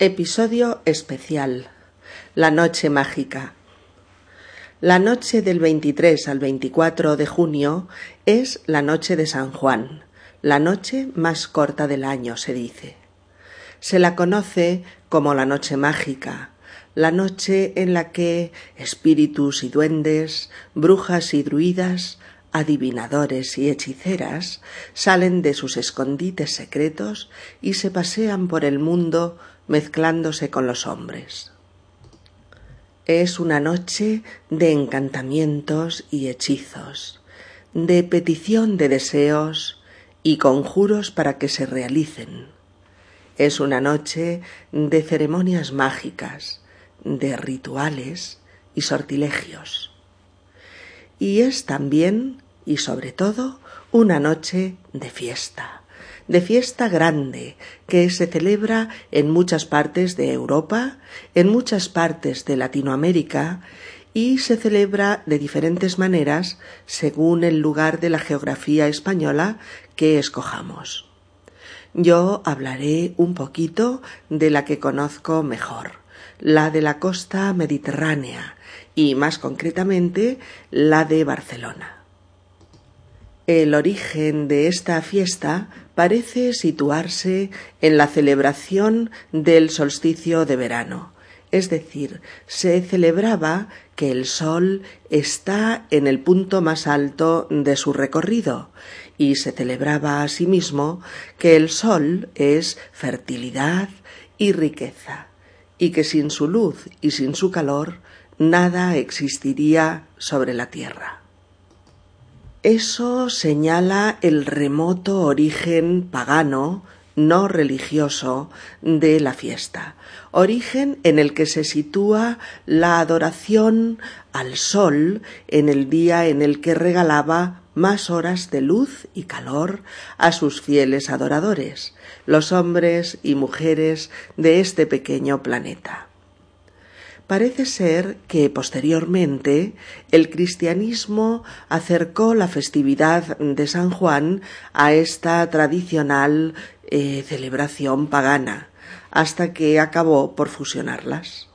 Episodio especial. La noche mágica. La noche del 23 al 24 de junio es la noche de San Juan, la noche más corta del año, se dice. Se la conoce como la noche mágica, la noche en la que espíritus y duendes, brujas y druidas, adivinadores y hechiceras salen de sus escondites secretos y se pasean por el mundo mezclándose con los hombres. Es una noche de encantamientos y hechizos, de petición de deseos y conjuros para que se realicen. Es una noche de ceremonias mágicas, de rituales y sortilegios. Y es también, y sobre todo, una noche de fiesta de fiesta grande que se celebra en muchas partes de Europa, en muchas partes de Latinoamérica y se celebra de diferentes maneras según el lugar de la geografía española que escojamos. Yo hablaré un poquito de la que conozco mejor, la de la costa mediterránea y más concretamente la de Barcelona. El origen de esta fiesta parece situarse en la celebración del solsticio de verano, es decir, se celebraba que el sol está en el punto más alto de su recorrido y se celebraba asimismo que el sol es fertilidad y riqueza y que sin su luz y sin su calor nada existiría sobre la tierra. Eso señala el remoto origen pagano, no religioso, de la fiesta, origen en el que se sitúa la adoración al sol en el día en el que regalaba más horas de luz y calor a sus fieles adoradores, los hombres y mujeres de este pequeño planeta. Parece ser que posteriormente el cristianismo acercó la festividad de San Juan a esta tradicional eh, celebración pagana, hasta que acabó por fusionarlas.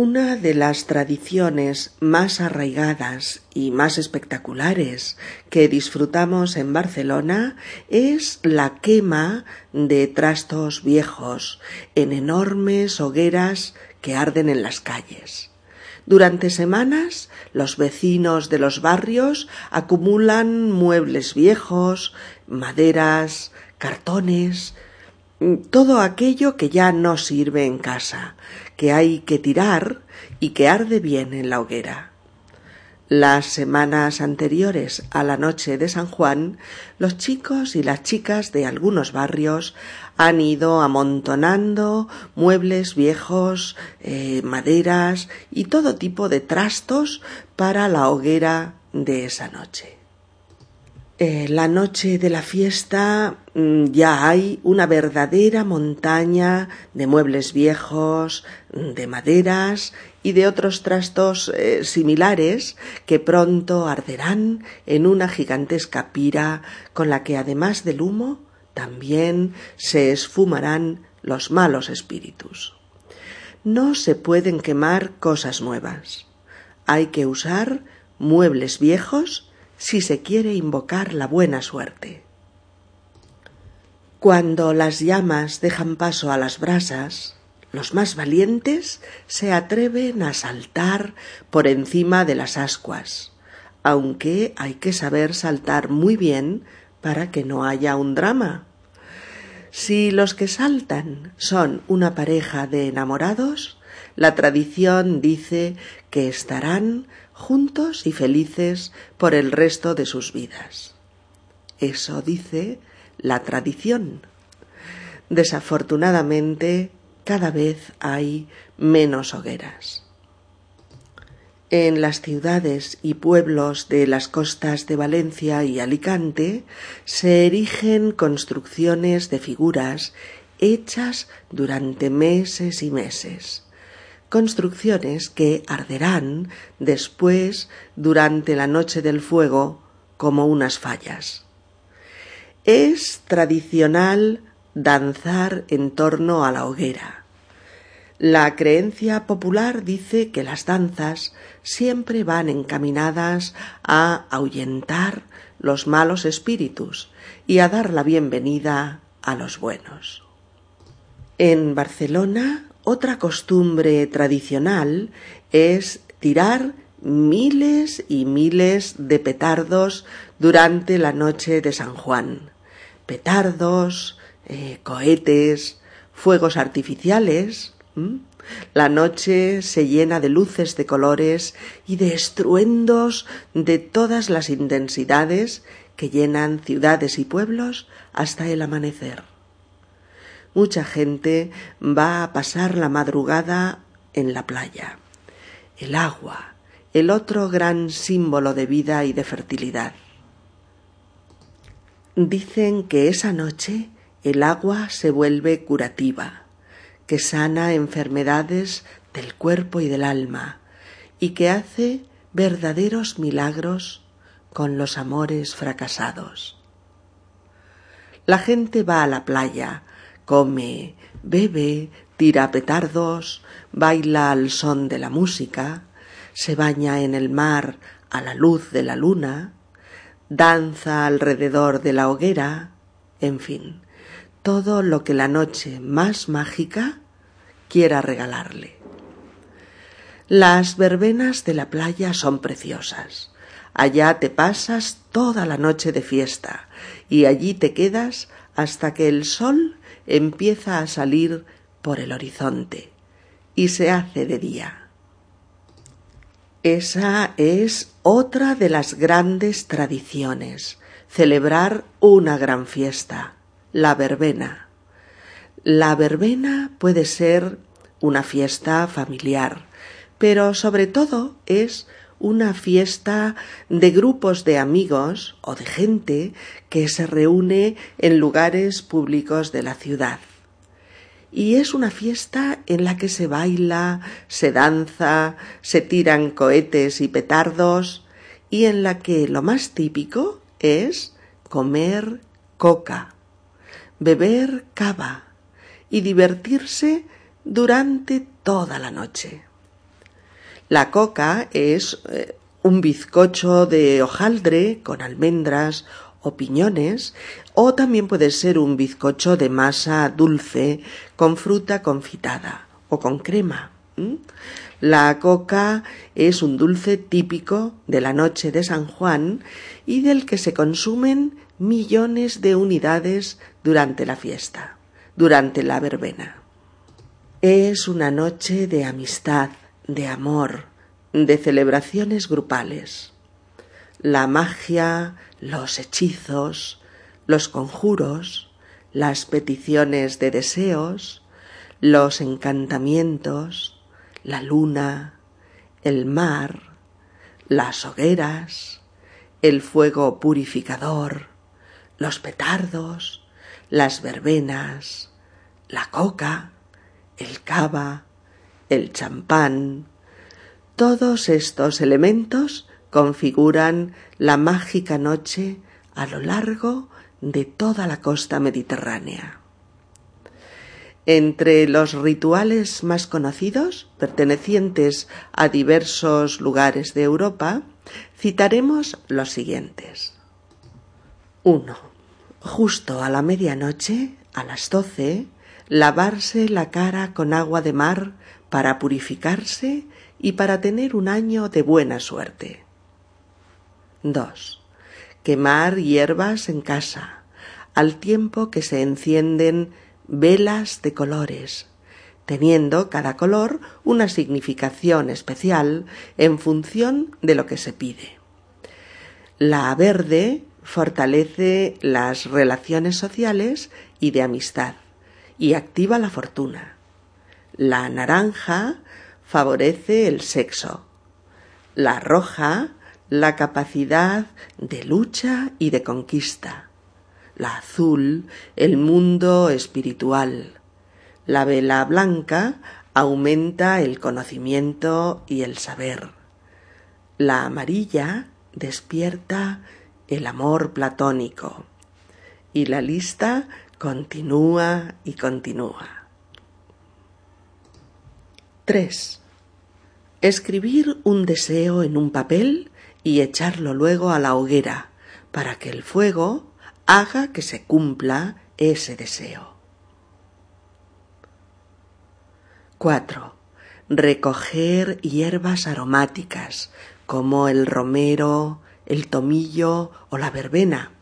Una de las tradiciones más arraigadas y más espectaculares que disfrutamos en Barcelona es la quema de trastos viejos en enormes hogueras que arden en las calles. Durante semanas los vecinos de los barrios acumulan muebles viejos, maderas, cartones, todo aquello que ya no sirve en casa, que hay que tirar y que arde bien en la hoguera. Las semanas anteriores a la noche de San Juan, los chicos y las chicas de algunos barrios han ido amontonando muebles viejos, eh, maderas y todo tipo de trastos para la hoguera de esa noche. Eh, la noche de la fiesta mm, ya hay una verdadera montaña de muebles viejos, de maderas y de otros trastos eh, similares que pronto arderán en una gigantesca pira con la que además del humo también se esfumarán los malos espíritus. No se pueden quemar cosas nuevas. Hay que usar muebles viejos si se quiere invocar la buena suerte. Cuando las llamas dejan paso a las brasas, los más valientes se atreven a saltar por encima de las ascuas, aunque hay que saber saltar muy bien para que no haya un drama. Si los que saltan son una pareja de enamorados, la tradición dice que estarán juntos y felices por el resto de sus vidas. Eso dice la tradición. Desafortunadamente, cada vez hay menos hogueras. En las ciudades y pueblos de las costas de Valencia y Alicante se erigen construcciones de figuras hechas durante meses y meses construcciones que arderán después durante la noche del fuego como unas fallas. Es tradicional danzar en torno a la hoguera. La creencia popular dice que las danzas siempre van encaminadas a ahuyentar los malos espíritus y a dar la bienvenida a los buenos. En Barcelona, otra costumbre tradicional es tirar miles y miles de petardos durante la noche de San Juan. Petardos, eh, cohetes, fuegos artificiales. La noche se llena de luces de colores y de estruendos de todas las intensidades que llenan ciudades y pueblos hasta el amanecer. Mucha gente va a pasar la madrugada en la playa. El agua, el otro gran símbolo de vida y de fertilidad. Dicen que esa noche el agua se vuelve curativa, que sana enfermedades del cuerpo y del alma, y que hace verdaderos milagros con los amores fracasados. La gente va a la playa, come, bebe, tira petardos, baila al son de la música, se baña en el mar a la luz de la luna, danza alrededor de la hoguera, en fin, todo lo que la noche más mágica quiera regalarle. Las verbenas de la playa son preciosas. Allá te pasas toda la noche de fiesta y allí te quedas hasta que el sol empieza a salir por el horizonte y se hace de día. Esa es otra de las grandes tradiciones, celebrar una gran fiesta, la verbena. La verbena puede ser una fiesta familiar, pero sobre todo es una fiesta de grupos de amigos o de gente que se reúne en lugares públicos de la ciudad. Y es una fiesta en la que se baila, se danza, se tiran cohetes y petardos, y en la que lo más típico es comer coca, beber cava y divertirse durante toda la noche. La coca es eh, un bizcocho de hojaldre con almendras o piñones, o también puede ser un bizcocho de masa dulce con fruta confitada o con crema. La coca es un dulce típico de la noche de San Juan y del que se consumen millones de unidades durante la fiesta, durante la verbena. Es una noche de amistad, de amor, de celebraciones grupales. La magia, los hechizos, los conjuros, las peticiones de deseos, los encantamientos, la luna, el mar, las hogueras, el fuego purificador, los petardos, las verbenas, la coca, el cava, el champán, todos estos elementos configuran la mágica noche a lo largo de toda la costa mediterránea. Entre los rituales más conocidos, pertenecientes a diversos lugares de Europa, citaremos los siguientes. 1. Justo a la medianoche, a las doce, lavarse la cara con agua de mar para purificarse y para tener un año de buena suerte. 2. Quemar hierbas en casa, al tiempo que se encienden velas de colores, teniendo cada color una significación especial en función de lo que se pide. La verde fortalece las relaciones sociales y de amistad y activa la fortuna. La naranja favorece el sexo. La roja, la capacidad de lucha y de conquista. La azul, el mundo espiritual. La vela blanca aumenta el conocimiento y el saber. La amarilla despierta el amor platónico. Y la lista Continúa y continúa. 3. Escribir un deseo en un papel y echarlo luego a la hoguera para que el fuego haga que se cumpla ese deseo. 4. Recoger hierbas aromáticas como el romero, el tomillo o la verbena,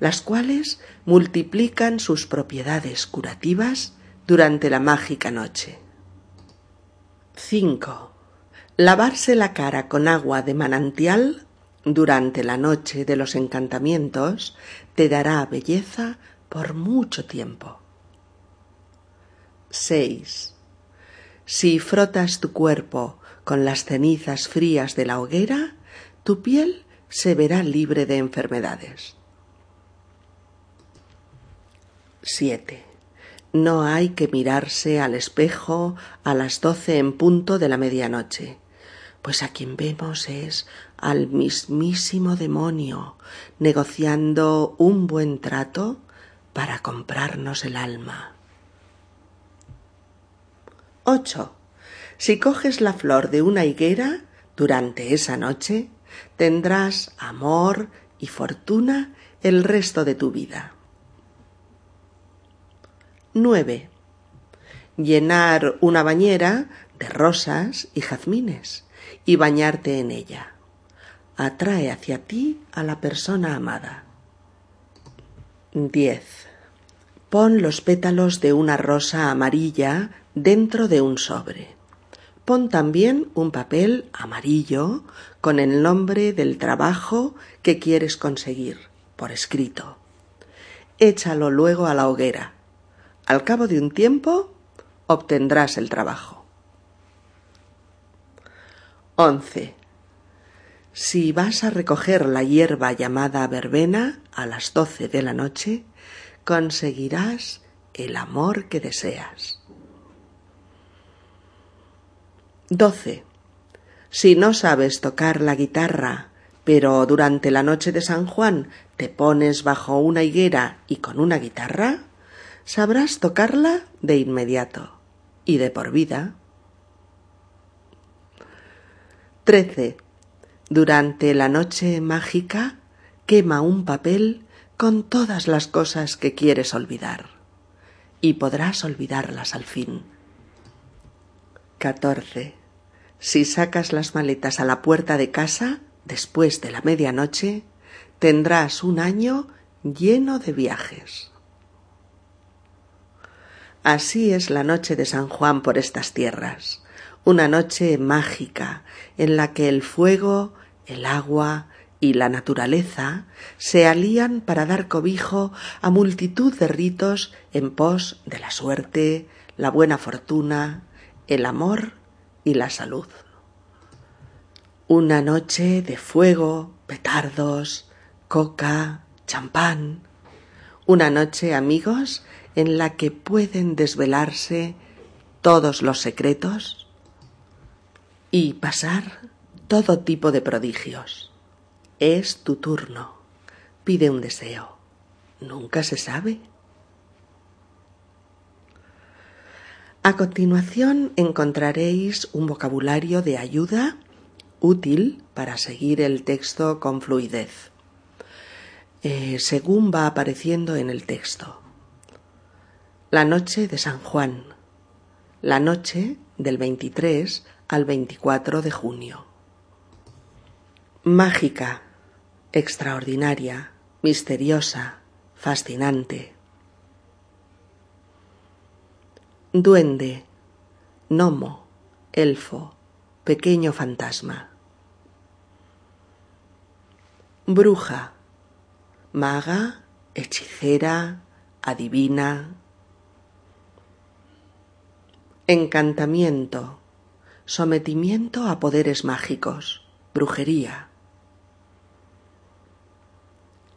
las cuales multiplican sus propiedades curativas durante la mágica noche. 5. Lavarse la cara con agua de manantial durante la noche de los encantamientos te dará belleza por mucho tiempo. 6. Si frotas tu cuerpo con las cenizas frías de la hoguera, tu piel se verá libre de enfermedades. 7. No hay que mirarse al espejo a las doce en punto de la medianoche, pues a quien vemos es al mismísimo demonio negociando un buen trato para comprarnos el alma. 8. Si coges la flor de una higuera durante esa noche, tendrás amor y fortuna el resto de tu vida. 9. Llenar una bañera de rosas y jazmines y bañarte en ella. Atrae hacia ti a la persona amada. 10. Pon los pétalos de una rosa amarilla dentro de un sobre. Pon también un papel amarillo con el nombre del trabajo que quieres conseguir, por escrito. Échalo luego a la hoguera. Al cabo de un tiempo obtendrás el trabajo. 11. Si vas a recoger la hierba llamada verbena a las doce de la noche, conseguirás el amor que deseas. 12. Si no sabes tocar la guitarra, pero durante la noche de San Juan te pones bajo una higuera y con una guitarra, sabrás tocarla de inmediato y de por vida. 13. Durante la noche mágica quema un papel con todas las cosas que quieres olvidar y podrás olvidarlas al fin. 14. Si sacas las maletas a la puerta de casa después de la medianoche, tendrás un año lleno de viajes. Así es la noche de San Juan por estas tierras, una noche mágica en la que el fuego, el agua, y la naturaleza se alían para dar cobijo a multitud de ritos en pos de la suerte, la buena fortuna, el amor y la salud. Una noche de fuego, petardos, coca, champán. Una noche, amigos, en la que pueden desvelarse todos los secretos y pasar todo tipo de prodigios. Es tu turno. Pide un deseo. Nunca se sabe. A continuación encontraréis un vocabulario de ayuda útil para seguir el texto con fluidez, eh, según va apareciendo en el texto. La noche de San Juan. La noche del 23 al 24 de junio. Mágica extraordinaria, misteriosa, fascinante. Duende, gnomo, elfo, pequeño fantasma. Bruja, maga, hechicera, adivina. Encantamiento, sometimiento a poderes mágicos, brujería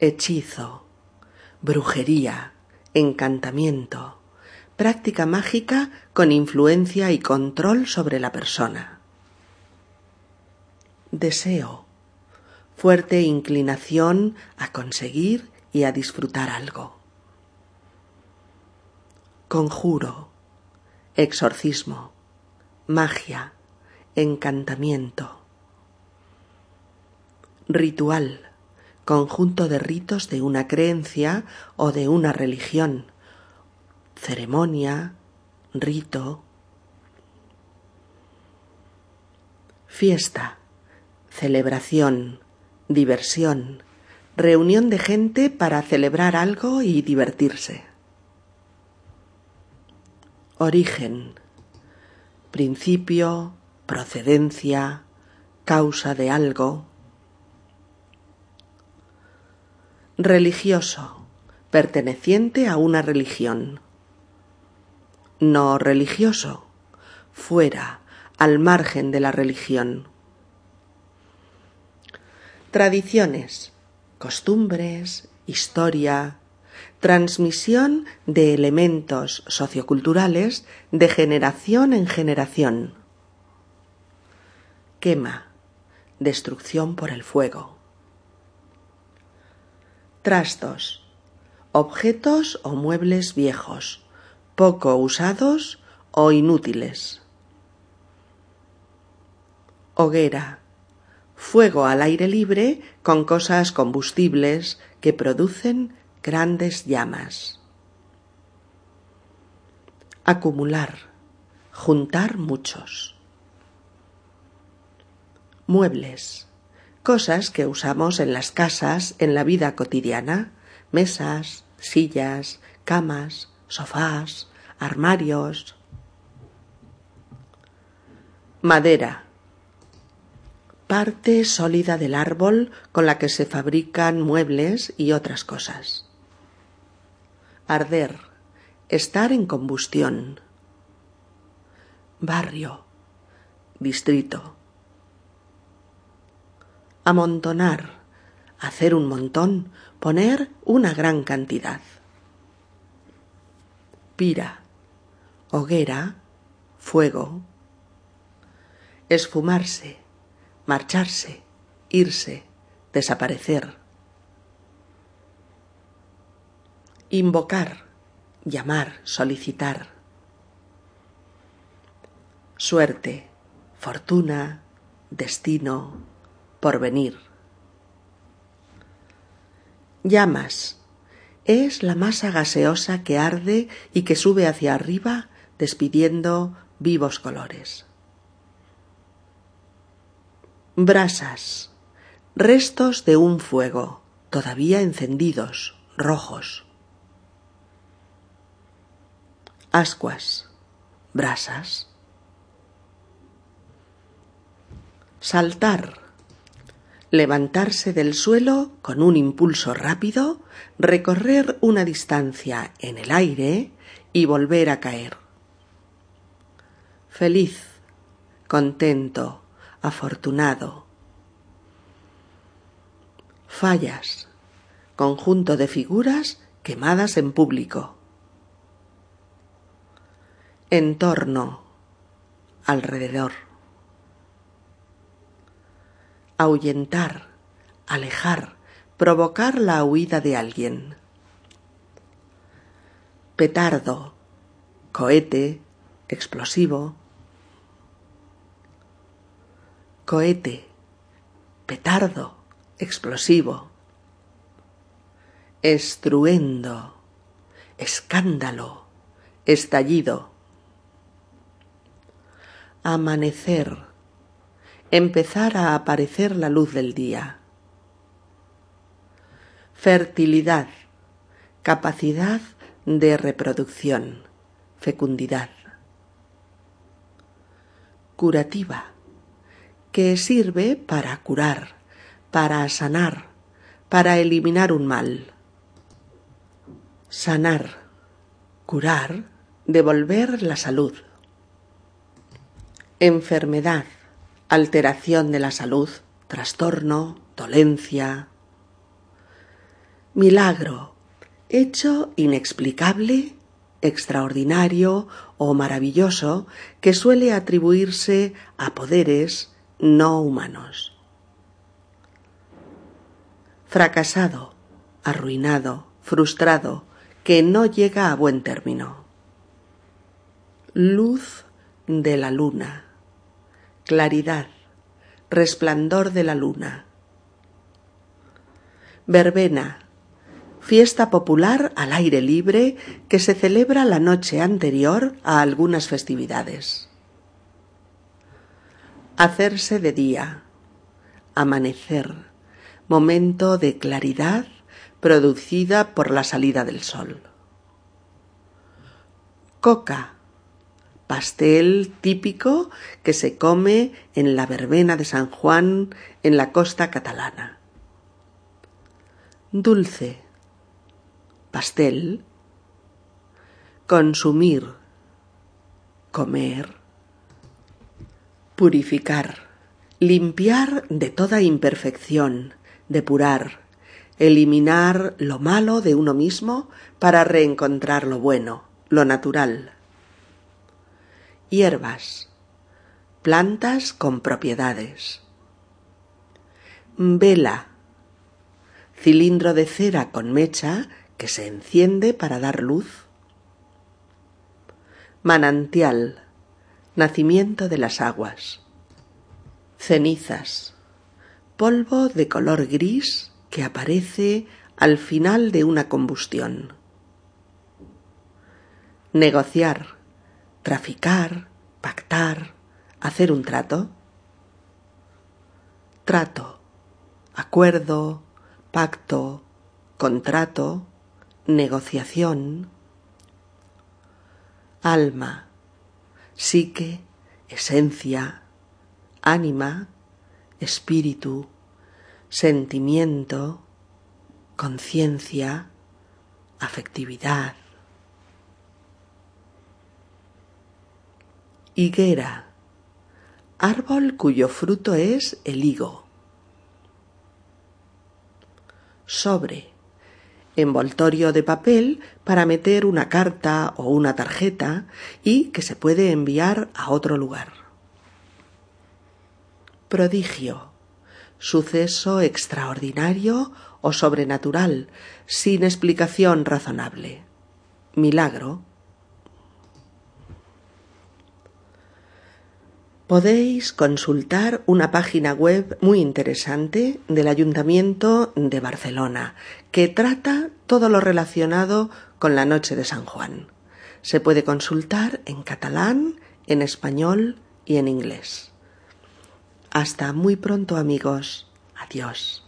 hechizo, brujería, encantamiento, práctica mágica con influencia y control sobre la persona. Deseo, fuerte inclinación a conseguir y a disfrutar algo. conjuro, exorcismo, magia, encantamiento. Ritual, conjunto de ritos de una creencia o de una religión, ceremonia, rito. Fiesta, celebración, diversión, reunión de gente para celebrar algo y divertirse. Origen, principio, procedencia, causa de algo. Religioso, perteneciente a una religión. No religioso, fuera, al margen de la religión. Tradiciones, costumbres, historia, transmisión de elementos socioculturales de generación en generación. Quema, destrucción por el fuego. Trastos, objetos o muebles viejos, poco usados o inútiles. Hoguera, fuego al aire libre con cosas combustibles que producen grandes llamas. Acumular, juntar muchos. Muebles, cosas que usamos en las casas en la vida cotidiana, mesas, sillas, camas, sofás, armarios. Madera, parte sólida del árbol con la que se fabrican muebles y otras cosas arder, estar en combustión. Barrio, distrito. Amontonar, hacer un montón, poner una gran cantidad. Pira, hoguera, fuego. Esfumarse, marcharse, irse, desaparecer. Invocar, llamar, solicitar. Suerte, fortuna, destino, porvenir. Llamas. Es la masa gaseosa que arde y que sube hacia arriba despidiendo vivos colores. Brasas. Restos de un fuego, todavía encendidos, rojos ascuas, brasas. Saltar. Levantarse del suelo con un impulso rápido, recorrer una distancia en el aire y volver a caer. Feliz, contento, afortunado. Fallas. Conjunto de figuras quemadas en público entorno, alrededor. Ahuyentar, alejar, provocar la huida de alguien. Petardo, cohete, explosivo. Cohete, petardo, explosivo. Estruendo, escándalo, estallido amanecer, empezar a aparecer la luz del día. Fertilidad, capacidad de reproducción, fecundidad. Curativa, que sirve para curar, para sanar, para eliminar un mal. Sanar, curar, devolver la salud enfermedad, alteración de la salud, trastorno, dolencia. Milagro, hecho inexplicable, extraordinario o maravilloso que suele atribuirse a poderes no humanos. Fracasado, arruinado, frustrado, que no llega a buen término. luz de la luna, claridad, resplandor de la luna. Verbena, fiesta popular al aire libre que se celebra la noche anterior a algunas festividades. Hacerse de día, amanecer, momento de claridad producida por la salida del sol. Coca, pastel típico que se come en la verbena de San Juan en la costa catalana. Dulce, pastel, consumir, comer, purificar, limpiar de toda imperfección, depurar, eliminar lo malo de uno mismo para reencontrar lo bueno, lo natural. Hierbas, plantas con propiedades. Vela, cilindro de cera con mecha que se enciende para dar luz. Manantial, nacimiento de las aguas. Cenizas, polvo de color gris que aparece al final de una combustión. Negociar, traficar, pactar, hacer un trato. Trato, acuerdo, pacto, contrato, negociación, alma, psique, esencia, ánima, espíritu, sentimiento, conciencia, afectividad. Higuera, árbol cuyo fruto es el higo. Sobre, envoltorio de papel para meter una carta o una tarjeta y que se puede enviar a otro lugar. Prodigio, suceso extraordinario o sobrenatural, sin explicación razonable. Milagro, podéis consultar una página web muy interesante del Ayuntamiento de Barcelona que trata todo lo relacionado con la noche de San Juan. Se puede consultar en catalán, en español y en inglés. Hasta muy pronto amigos. Adiós.